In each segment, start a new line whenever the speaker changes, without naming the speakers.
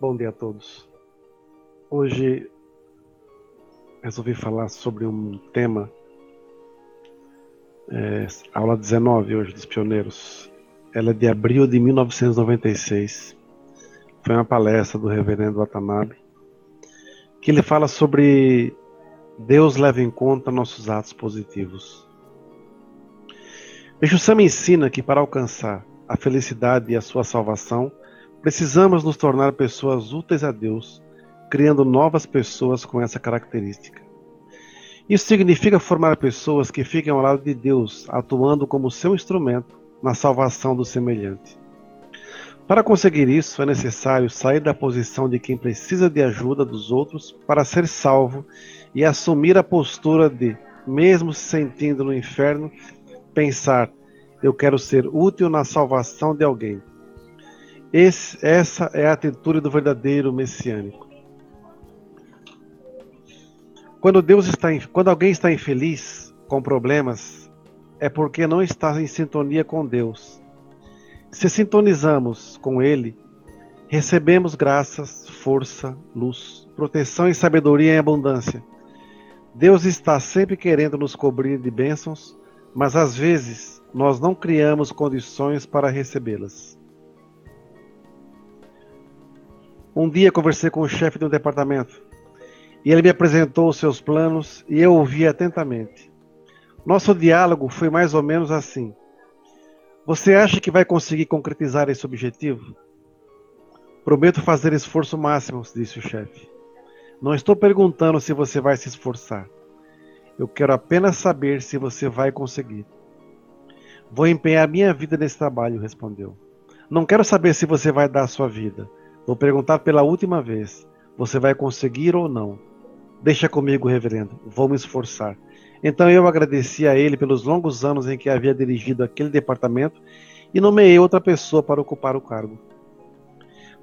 Bom dia a todos. Hoje resolvi falar sobre um tema, é, aula 19 hoje dos pioneiros. Ela é de abril de 1996. Foi uma palestra do reverendo Watanabe, que ele fala sobre Deus leva em conta nossos atos positivos. Meixo Sama ensina que para alcançar a felicidade e a sua salvação, precisamos nos tornar pessoas úteis a Deus, criando novas pessoas com essa característica. Isso significa formar pessoas que fiquem ao lado de Deus, atuando como seu instrumento na salvação do semelhante. Para conseguir isso, é necessário sair da posição de quem precisa de ajuda dos outros para ser salvo e assumir a postura de, mesmo se sentindo no inferno, pensar: eu quero ser útil na salvação de alguém. Esse, essa é a atitude do verdadeiro messiânico. Quando Deus está, quando alguém está infeliz, com problemas, é porque não está em sintonia com Deus se sintonizamos com Ele, recebemos graças, força, luz, proteção e sabedoria em abundância. Deus está sempre querendo nos cobrir de bênçãos, mas às vezes nós não criamos condições para recebê-las. Um dia conversei com o chefe de um departamento e ele me apresentou os seus planos e eu ouvi atentamente. Nosso diálogo foi mais ou menos assim. Você acha que vai conseguir concretizar esse objetivo? Prometo fazer esforço máximo, disse o chefe. Não estou perguntando se você vai se esforçar. Eu quero apenas saber se você vai conseguir. Vou empenhar minha vida nesse trabalho, respondeu. Não quero saber se você vai dar a sua vida. Vou perguntar pela última vez. Você vai conseguir ou não? Deixa comigo, reverendo. Vou me esforçar. Então eu agradeci a ele pelos longos anos em que havia dirigido aquele departamento e nomeei outra pessoa para ocupar o cargo.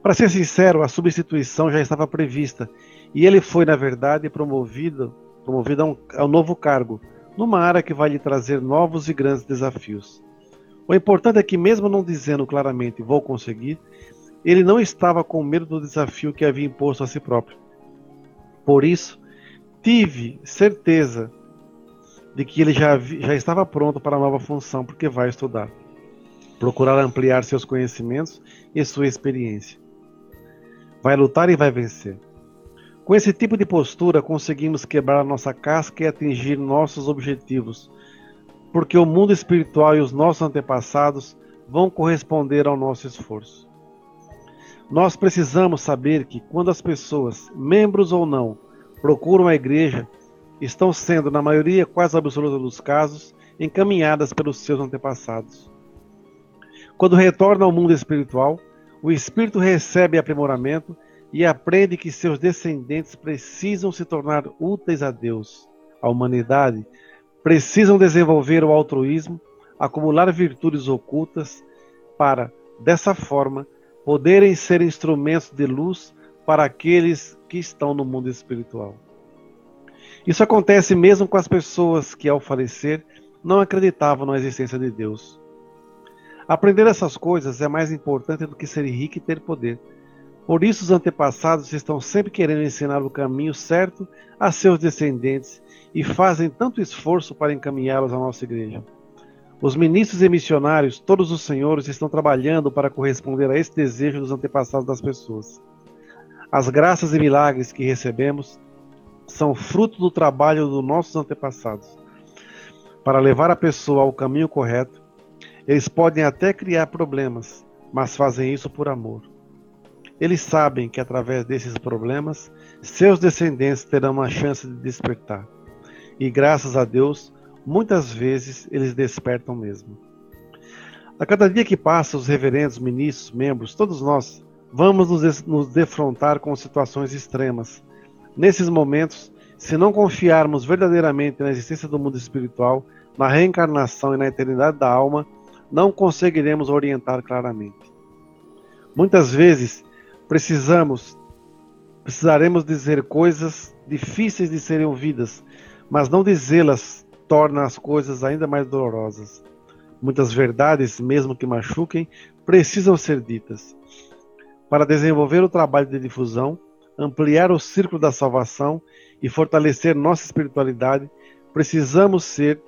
Para ser sincero, a substituição já estava prevista e ele foi, na verdade, promovido, promovido a, um, novo cargo, numa área que vai lhe trazer novos e grandes desafios. O importante é que, mesmo não dizendo claramente vou conseguir, ele não estava com medo do desafio que havia imposto a si próprio. Por isso, tive certeza de que ele já, já estava pronto para a nova função, porque vai estudar. Procurar ampliar seus conhecimentos e sua experiência. Vai lutar e vai vencer. Com esse tipo de postura, conseguimos quebrar nossa casca e atingir nossos objetivos, porque o mundo espiritual e os nossos antepassados vão corresponder ao nosso esforço. Nós precisamos saber que quando as pessoas, membros ou não, procuram a igreja, estão sendo, na maioria quase absoluta dos casos, encaminhadas pelos seus antepassados. Quando retorna ao mundo espiritual, o espírito recebe aprimoramento e aprende que seus descendentes precisam se tornar úteis a Deus, à humanidade, precisam desenvolver o altruísmo, acumular virtudes ocultas para, dessa forma, poderem ser instrumentos de luz para aqueles que estão no mundo espiritual. Isso acontece mesmo com as pessoas que, ao falecer, não acreditavam na existência de Deus. Aprender essas coisas é mais importante do que ser rico e ter poder. Por isso, os antepassados estão sempre querendo ensinar o caminho certo a seus descendentes e fazem tanto esforço para encaminhá-los à nossa igreja. Os ministros e missionários, todos os senhores, estão trabalhando para corresponder a esse desejo dos antepassados das pessoas. As graças e milagres que recebemos são fruto do trabalho dos nossos antepassados. Para levar a pessoa ao caminho correto, eles podem até criar problemas, mas fazem isso por amor. Eles sabem que através desses problemas, seus descendentes terão uma chance de despertar. E graças a Deus, muitas vezes eles despertam mesmo. A cada dia que passa, os reverendos, ministros, membros, todos nós, vamos nos defrontar com situações extremas Nesses momentos, se não confiarmos verdadeiramente na existência do mundo espiritual, na reencarnação e na eternidade da alma, não conseguiremos orientar claramente. Muitas vezes precisamos precisaremos dizer coisas difíceis de serem ouvidas, mas não dizê-las torna as coisas ainda mais dolorosas. Muitas verdades, mesmo que machuquem, precisam ser ditas. para desenvolver o trabalho de difusão, ampliar o círculo da salvação e fortalecer nossa espiritualidade, precisamos ser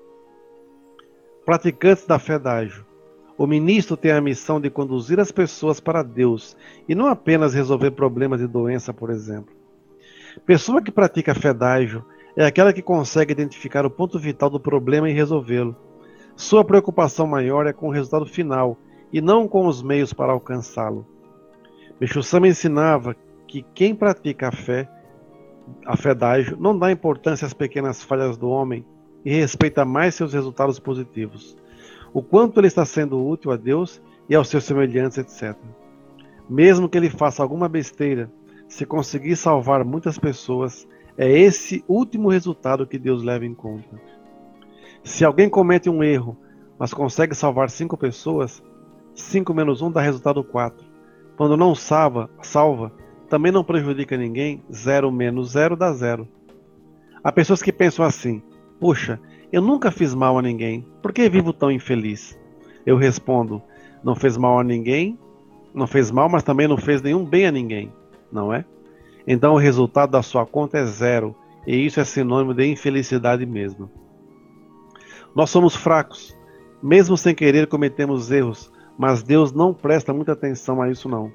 praticantes da fé dágio. O ministro tem a missão de conduzir as pessoas para Deus e não apenas resolver problemas de doença, por exemplo. Pessoa que pratica fé dágio é aquela que consegue identificar o ponto vital do problema e resolvê-lo. Sua preocupação maior é com o resultado final e não com os meios para alcançá-lo. Meixo Sama ensinava que quem pratica a fé, a fé não dá importância às pequenas falhas do homem e respeita mais seus resultados positivos. O quanto ele está sendo útil a Deus e aos seus semelhantes, etc. Mesmo que ele faça alguma besteira, se conseguir salvar muitas pessoas, é esse último resultado que Deus leva em conta. Se alguém comete um erro, mas consegue salvar cinco pessoas, 5 menos 1 dá resultado 4. Quando não salva, salva, também não prejudica ninguém, 0 menos 0 dá 0. Há pessoas que pensam assim: puxa, eu nunca fiz mal a ninguém, por que vivo tão infeliz? Eu respondo: não fez mal a ninguém, não fez mal, mas também não fez nenhum bem a ninguém, não é? Então o resultado da sua conta é zero, e isso é sinônimo de infelicidade mesmo. Nós somos fracos, mesmo sem querer cometemos erros, mas Deus não presta muita atenção a isso não.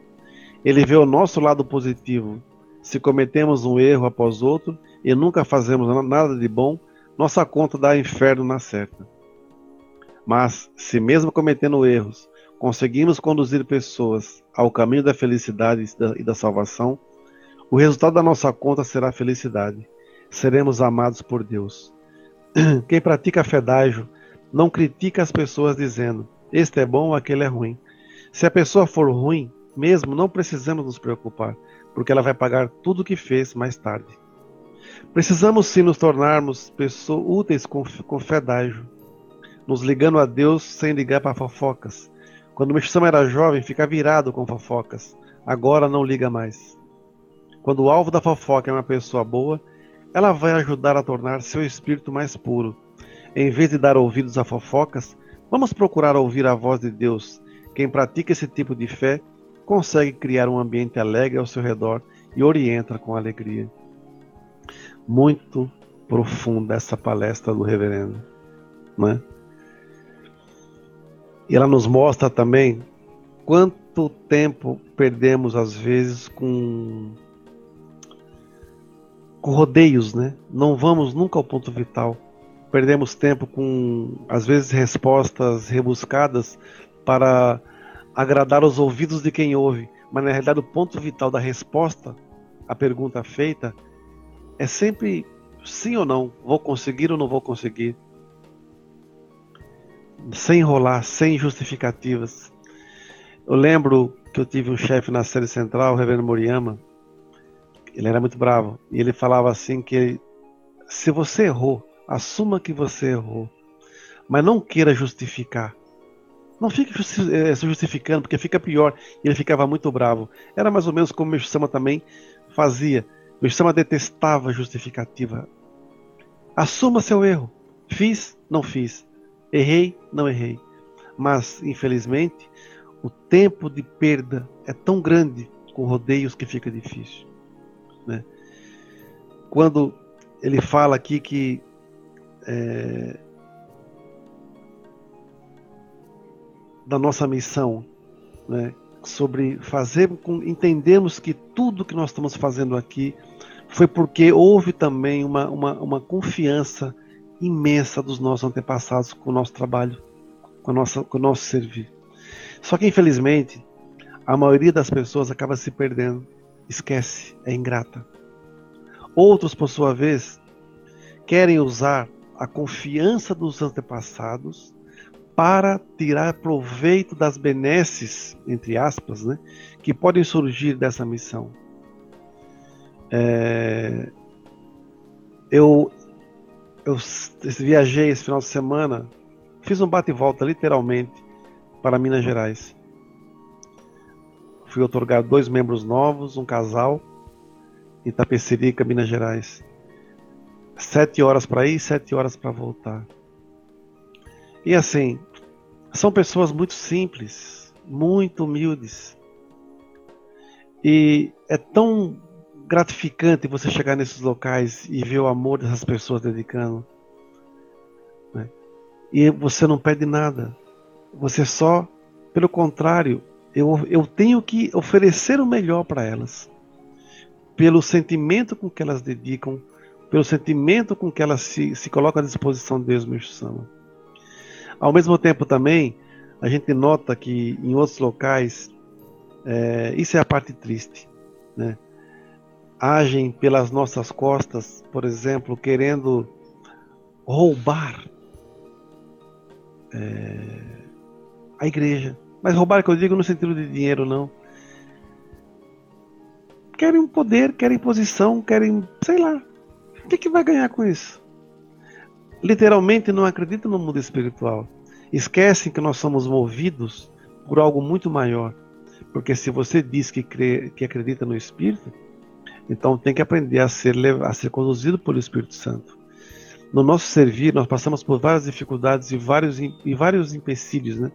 Ele vê o nosso lado positivo. Se cometemos um erro após outro e nunca fazemos nada de bom, nossa conta dá inferno na certa. Mas se mesmo cometendo erros, conseguimos conduzir pessoas ao caminho da felicidade e da salvação, o resultado da nossa conta será felicidade. Seremos amados por Deus. Quem pratica fedágio não critica as pessoas dizendo: este é bom ou aquele é ruim. Se a pessoa for ruim, mesmo não precisamos nos preocupar, porque ela vai pagar tudo o que fez mais tarde. Precisamos sim nos tornarmos pessoas úteis com, com fedágio, nos ligando a Deus sem ligar para fofocas. Quando o Mexicano era jovem, fica virado com fofocas. Agora não liga mais. Quando o alvo da fofoca é uma pessoa boa, ela vai ajudar a tornar seu espírito mais puro. Em vez de dar ouvidos a fofocas, vamos procurar ouvir a voz de Deus. Quem pratica esse tipo de fé consegue criar um ambiente alegre ao seu redor e orienta com alegria. Muito profunda essa palestra do reverendo, né? E ela nos mostra também quanto tempo perdemos às vezes com com rodeios, né? Não vamos nunca ao ponto vital. Perdemos tempo com, às vezes, respostas rebuscadas para agradar os ouvidos de quem ouve. Mas, na realidade, o ponto vital da resposta à pergunta feita é sempre sim ou não. Vou conseguir ou não vou conseguir? Sem enrolar, sem justificativas. Eu lembro que eu tive um chefe na série central, o Reverendo Moriyama, ele era muito bravo. E ele falava assim que se você errou, assuma que você errou. Mas não queira justificar. Não fique eh, se justificando, porque fica pior. E ele ficava muito bravo. Era mais ou menos como o Meshama também fazia. Meshama detestava justificativa. Assuma seu erro. Fiz, não fiz. Errei, não errei. Mas, infelizmente, o tempo de perda é tão grande com rodeios que fica difícil. Né? Quando ele fala aqui que é, da nossa missão, né? sobre fazer com entendemos que tudo que nós estamos fazendo aqui foi porque houve também uma, uma, uma confiança imensa dos nossos antepassados com o nosso trabalho, com, a nossa, com o nosso servir. Só que infelizmente a maioria das pessoas acaba se perdendo esquece, é ingrata. Outros, por sua vez, querem usar a confiança dos antepassados para tirar proveito das benesses, entre aspas, né, que podem surgir dessa missão. É, eu, eu viajei esse final de semana, fiz um bate e volta, literalmente, para Minas Gerais. Fui otorgar dois membros novos, um casal, em Itapecerica, Minas Gerais. Sete horas para ir, sete horas para voltar. E assim, são pessoas muito simples, muito humildes. E é tão gratificante você chegar nesses locais e ver o amor dessas pessoas dedicando. Né? E você não pede nada. Você só, pelo contrário, eu, eu tenho que oferecer o melhor para elas. Pelo sentimento com que elas dedicam, pelo sentimento com que elas se, se colocam à disposição de Deus, meu chama. Ao mesmo tempo também, a gente nota que em outros locais, é, isso é a parte triste, né? agem pelas nossas costas, por exemplo, querendo roubar é, a igreja. Mas roubar, que eu digo no sentido de dinheiro, não. Querem um poder, querem posição, querem, sei lá. O que, que vai ganhar com isso? Literalmente não acreditam no mundo espiritual. Esquecem que nós somos movidos por algo muito maior. Porque se você diz que, crê, que acredita no Espírito, então tem que aprender a ser, a ser conduzido pelo Espírito Santo. No nosso servir, nós passamos por várias dificuldades e vários, e vários empecilhos, né?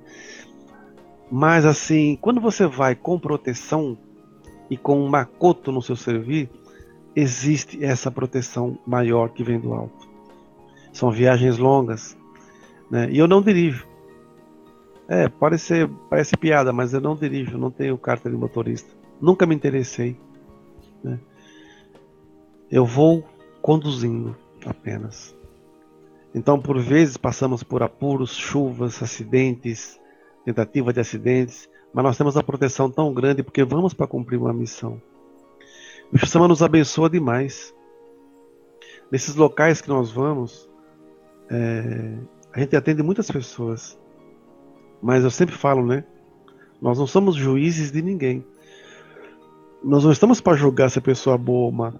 Mas assim, quando você vai com proteção e com um macoto no seu servir, existe essa proteção maior que vem do alto. São viagens longas, né? E eu não dirijo. É, pode ser, parece piada, mas eu não dirijo, não tenho carta de motorista. Nunca me interessei. Né? Eu vou conduzindo apenas. Então, por vezes, passamos por apuros, chuvas, acidentes, tentativa de acidentes, mas nós temos a proteção tão grande porque vamos para cumprir uma missão. O Shama nos abençoa demais. Nesses locais que nós vamos, é, a gente atende muitas pessoas. Mas eu sempre falo, né? Nós não somos juízes de ninguém. Nós não estamos para julgar se a pessoa é boa ou má.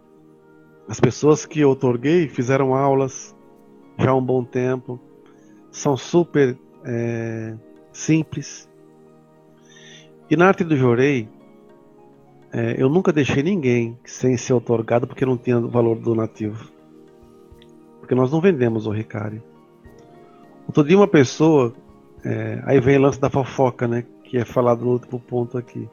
As pessoas que eu otorguei fizeram aulas já há um bom tempo, são super é, simples. E na arte do Jorei, é, eu nunca deixei ninguém sem ser otorgado porque não tinha valor donativo. Porque nós não vendemos o Ricari. Outro dia uma pessoa, é, aí vem o lance da fofoca, né? Que é falado no último ponto aqui.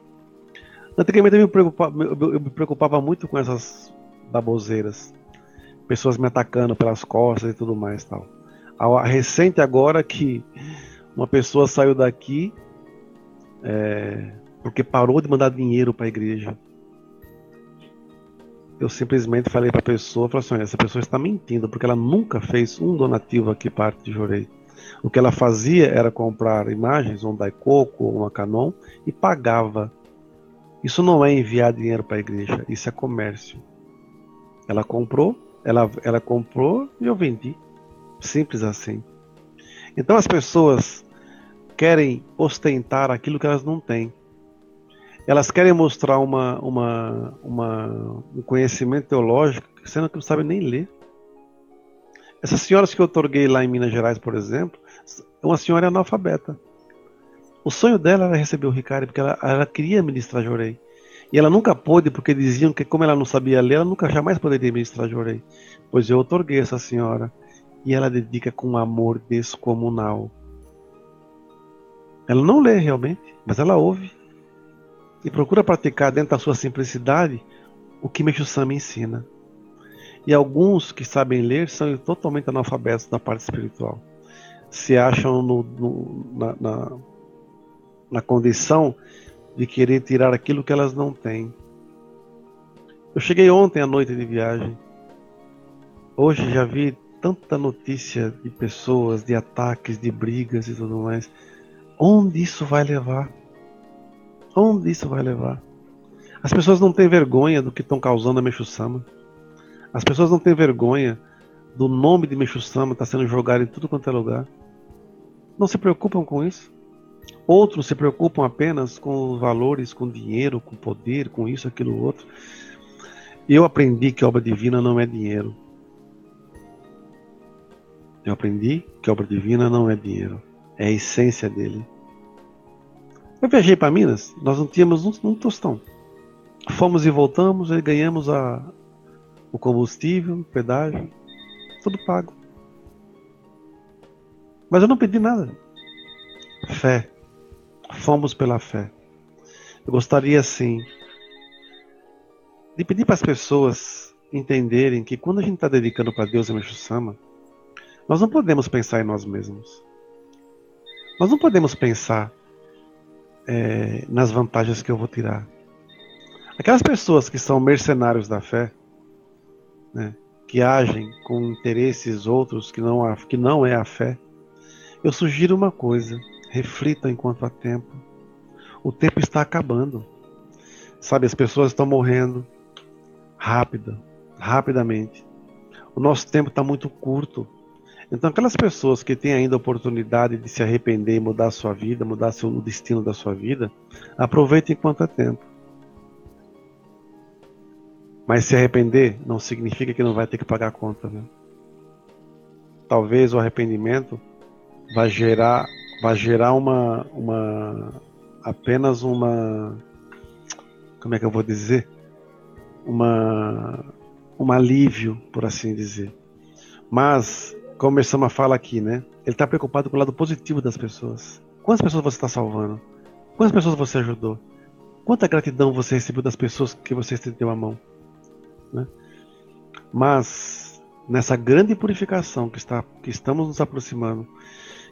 Antigamente eu me preocupava, eu me preocupava muito com essas baboseiras. Pessoas me atacando pelas costas e tudo mais tal. A, recente agora que uma pessoa saiu daqui é, porque parou de mandar dinheiro para a igreja. Eu simplesmente falei para a pessoa, falei assim, essa pessoa está mentindo, porque ela nunca fez um donativo aqui parte de Jorei. O que ela fazia era comprar imagens, um Daikoku uma Canon, e pagava. Isso não é enviar dinheiro para a igreja, isso é comércio. Ela comprou, ela, ela comprou e eu vendi. Simples assim. Então as pessoas querem ostentar aquilo que elas não têm. Elas querem mostrar uma, uma, uma, um conhecimento teológico, sendo que não sabem nem ler. Essas senhoras que eu otorguei lá em Minas Gerais, por exemplo, uma senhora analfabeta. O sonho dela era receber o Ricardo, porque ela, ela queria ministrar Jorei. E ela nunca pôde, porque diziam que, como ela não sabia ler, ela nunca jamais poderia ministrar Jorei. Pois eu otorguei essa senhora. E ela dedica com amor descomunal. Ela não lê realmente, mas ela ouve. E procura praticar dentro da sua simplicidade o que Meixo Sama ensina. E alguns que sabem ler são totalmente analfabetos na parte espiritual. Se acham no, no, na, na, na condição de querer tirar aquilo que elas não têm. Eu cheguei ontem à noite de viagem. Hoje já vi tanta notícia de pessoas, de ataques, de brigas e tudo mais. Onde isso vai levar? Onde isso vai levar? As pessoas não têm vergonha do que estão causando a Meixo-sama. As pessoas não têm vergonha do nome de Meixo-sama estar tá sendo jogado em tudo quanto é lugar. Não se preocupam com isso. Outros se preocupam apenas com valores, com dinheiro, com poder, com isso, aquilo, outro. Eu aprendi que obra divina não é dinheiro. Eu aprendi que obra divina não é dinheiro. É a essência dele. Eu viajei para Minas, nós não tínhamos um, um tostão. Fomos e voltamos, e ganhamos a, o combustível, o pedágio, tudo pago. Mas eu não pedi nada. Fé. Fomos pela fé. Eu gostaria sim de pedir para as pessoas entenderem que quando a gente está dedicando para Deus e Meixo Sama, nós não podemos pensar em nós mesmos. Nós não podemos pensar é, nas vantagens que eu vou tirar. Aquelas pessoas que são mercenários da fé, né, que agem com interesses outros que não, que não é a fé, eu sugiro uma coisa: reflita enquanto há tempo. O tempo está acabando. Sabe, as pessoas estão morrendo rápida, rapidamente. O nosso tempo está muito curto. Então, aquelas pessoas que têm ainda a oportunidade de se arrepender e mudar a sua vida, mudar o destino da sua vida, aproveitem enquanto há tempo. Mas se arrepender não significa que não vai ter que pagar a conta. Né? Talvez o arrependimento vai gerar, vai gerar uma, uma apenas uma, como é que eu vou dizer, uma, um alívio, por assim dizer. Mas como a fala aqui, né? Ele está preocupado com o lado positivo das pessoas. Quantas pessoas você está salvando? Quantas pessoas você ajudou? Quanta gratidão você recebeu das pessoas que você estendeu a mão? Né? Mas nessa grande purificação que, está, que estamos nos aproximando,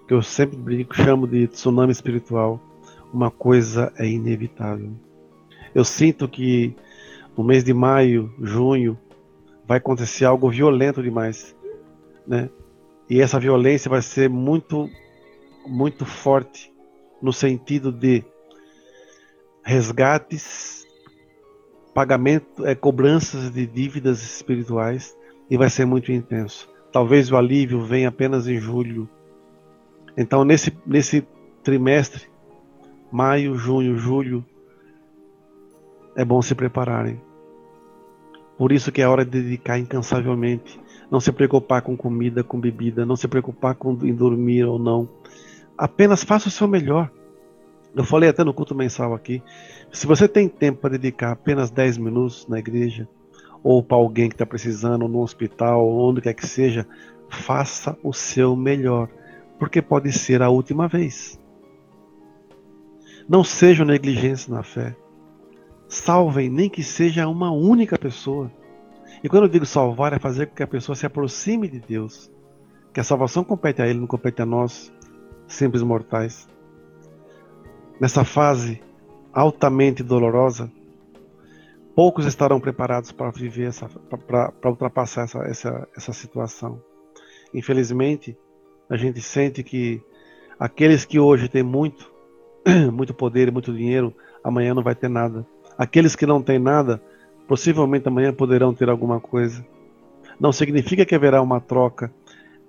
que eu sempre brinco, chamo de tsunami espiritual, uma coisa é inevitável. Eu sinto que no mês de maio, junho, vai acontecer algo violento demais, né? E essa violência vai ser muito, muito forte no sentido de resgates, pagamento, é, cobranças de dívidas espirituais e vai ser muito intenso. Talvez o alívio venha apenas em julho. Então nesse nesse trimestre, maio, junho, julho, é bom se prepararem. Por isso que é hora de dedicar incansavelmente não se preocupar com comida, com bebida, não se preocupar com em dormir ou não. Apenas faça o seu melhor. Eu falei até no culto mensal aqui. Se você tem tempo para dedicar apenas 10 minutos na igreja, ou para alguém que está precisando, ou no hospital, ou onde quer que seja, faça o seu melhor, porque pode ser a última vez. Não sejam negligentes na fé. Salvem nem que seja uma única pessoa. E quando eu digo salvar, é fazer com que a pessoa se aproxime de Deus. Que a salvação compete a Ele, não compete a nós, simples mortais. Nessa fase altamente dolorosa, poucos estarão preparados para viver essa, para ultrapassar essa, essa, essa situação. Infelizmente, a gente sente que aqueles que hoje têm muito, muito poder e muito dinheiro, amanhã não vai ter nada. Aqueles que não têm nada, Possivelmente amanhã poderão ter alguma coisa. Não significa que haverá uma troca.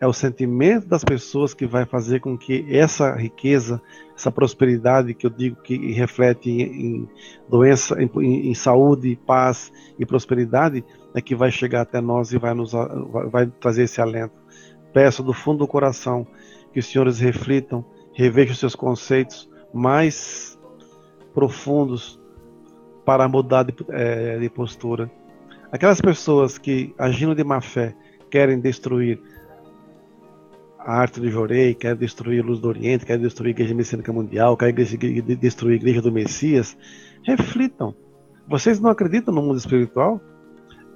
É o sentimento das pessoas que vai fazer com que essa riqueza, essa prosperidade que eu digo que reflete em, doença, em, em saúde, paz e prosperidade, é que vai chegar até nós e vai nos vai trazer esse alento. Peço do fundo do coração que os senhores reflitam, revejam seus conceitos mais profundos para mudar de, é, de postura. Aquelas pessoas que, agindo de má fé, querem destruir a arte do Jorei, querem destruir a luz do Oriente, querem destruir a Igreja Messiânica Mundial, querem destruir a Igreja do Messias, reflitam. Vocês não acreditam no mundo espiritual?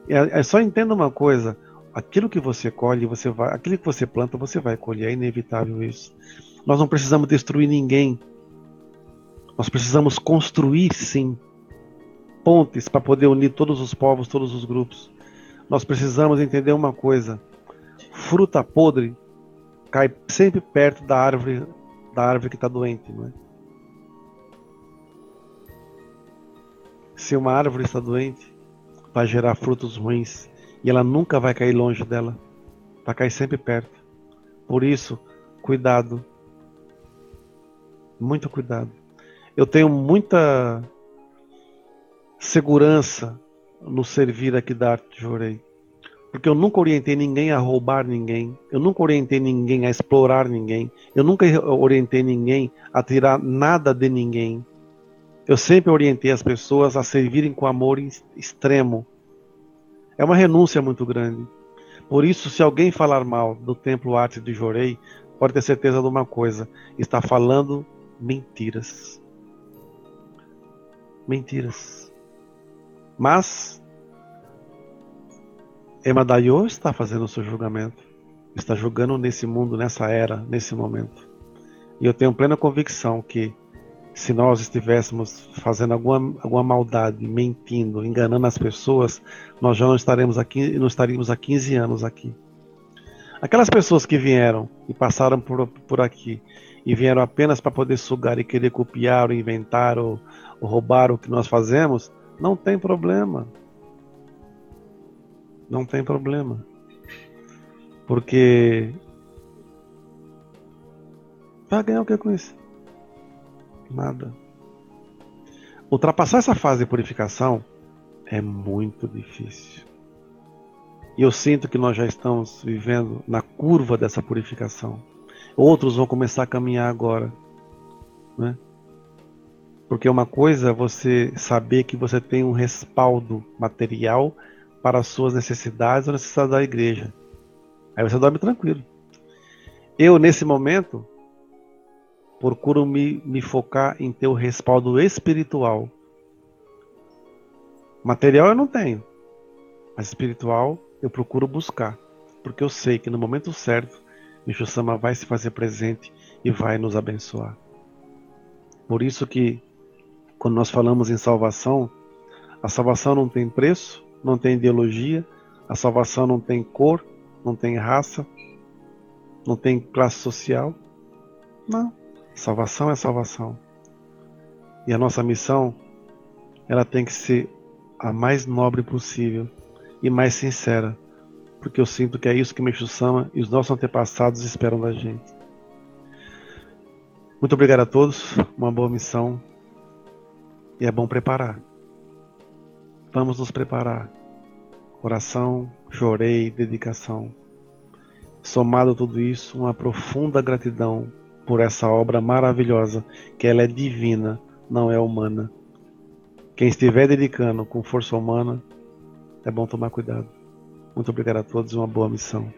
É, é só entenda uma coisa: aquilo que você colhe, você vai, aquilo que você planta, você vai colher. É inevitável isso. Nós não precisamos destruir ninguém. Nós precisamos construir, sim pontes para poder unir todos os povos, todos os grupos. Nós precisamos entender uma coisa: fruta podre cai sempre perto da árvore da árvore que está doente, não é? Se uma árvore está doente, vai gerar frutos ruins e ela nunca vai cair longe dela, vai cair sempre perto. Por isso, cuidado, muito cuidado. Eu tenho muita segurança no servir aqui da arte de Jorei. Porque eu nunca orientei ninguém a roubar ninguém, eu nunca orientei ninguém a explorar ninguém, eu nunca orientei ninguém a tirar nada de ninguém. Eu sempre orientei as pessoas a servirem com amor extremo. É uma renúncia muito grande. Por isso, se alguém falar mal do Templo Arte de Jorei, pode ter certeza de uma coisa: está falando mentiras. Mentiras. Mas Emadayo está fazendo o seu julgamento. Está julgando nesse mundo, nessa era, nesse momento. E eu tenho plena convicção que se nós estivéssemos fazendo alguma, alguma maldade, mentindo, enganando as pessoas, nós já não estaremos aqui, não estaríamos há 15 anos aqui. Aquelas pessoas que vieram e passaram por, por aqui e vieram apenas para poder sugar e querer copiar ou inventar ou, ou roubar o que nós fazemos, não tem problema. Não tem problema. Porque vai ganhar o que com isso? Nada. Ultrapassar essa fase de purificação é muito difícil. E eu sinto que nós já estamos vivendo na curva dessa purificação. Outros vão começar a caminhar agora. Né? Porque uma coisa é você saber que você tem um respaldo material para as suas necessidades ou necessidades da igreja. Aí você dorme tranquilo. Eu, nesse momento, procuro me, me focar em ter o respaldo espiritual. Material eu não tenho, mas espiritual eu procuro buscar, porque eu sei que no momento certo, Micho Sama vai se fazer presente e vai nos abençoar. Por isso que quando nós falamos em salvação, a salvação não tem preço, não tem ideologia, a salvação não tem cor, não tem raça, não tem classe social. Não. Salvação é salvação. E a nossa missão, ela tem que ser a mais nobre possível e mais sincera, porque eu sinto que é isso que Meixo Sama e os nossos antepassados esperam da gente. Muito obrigado a todos, uma boa missão e é bom preparar. Vamos nos preparar. Oração, chorei, dedicação. Somado a tudo isso, uma profunda gratidão por essa obra maravilhosa, que ela é divina, não é humana. Quem estiver dedicando com força humana, é bom tomar cuidado. Muito obrigado a todos e uma boa missão.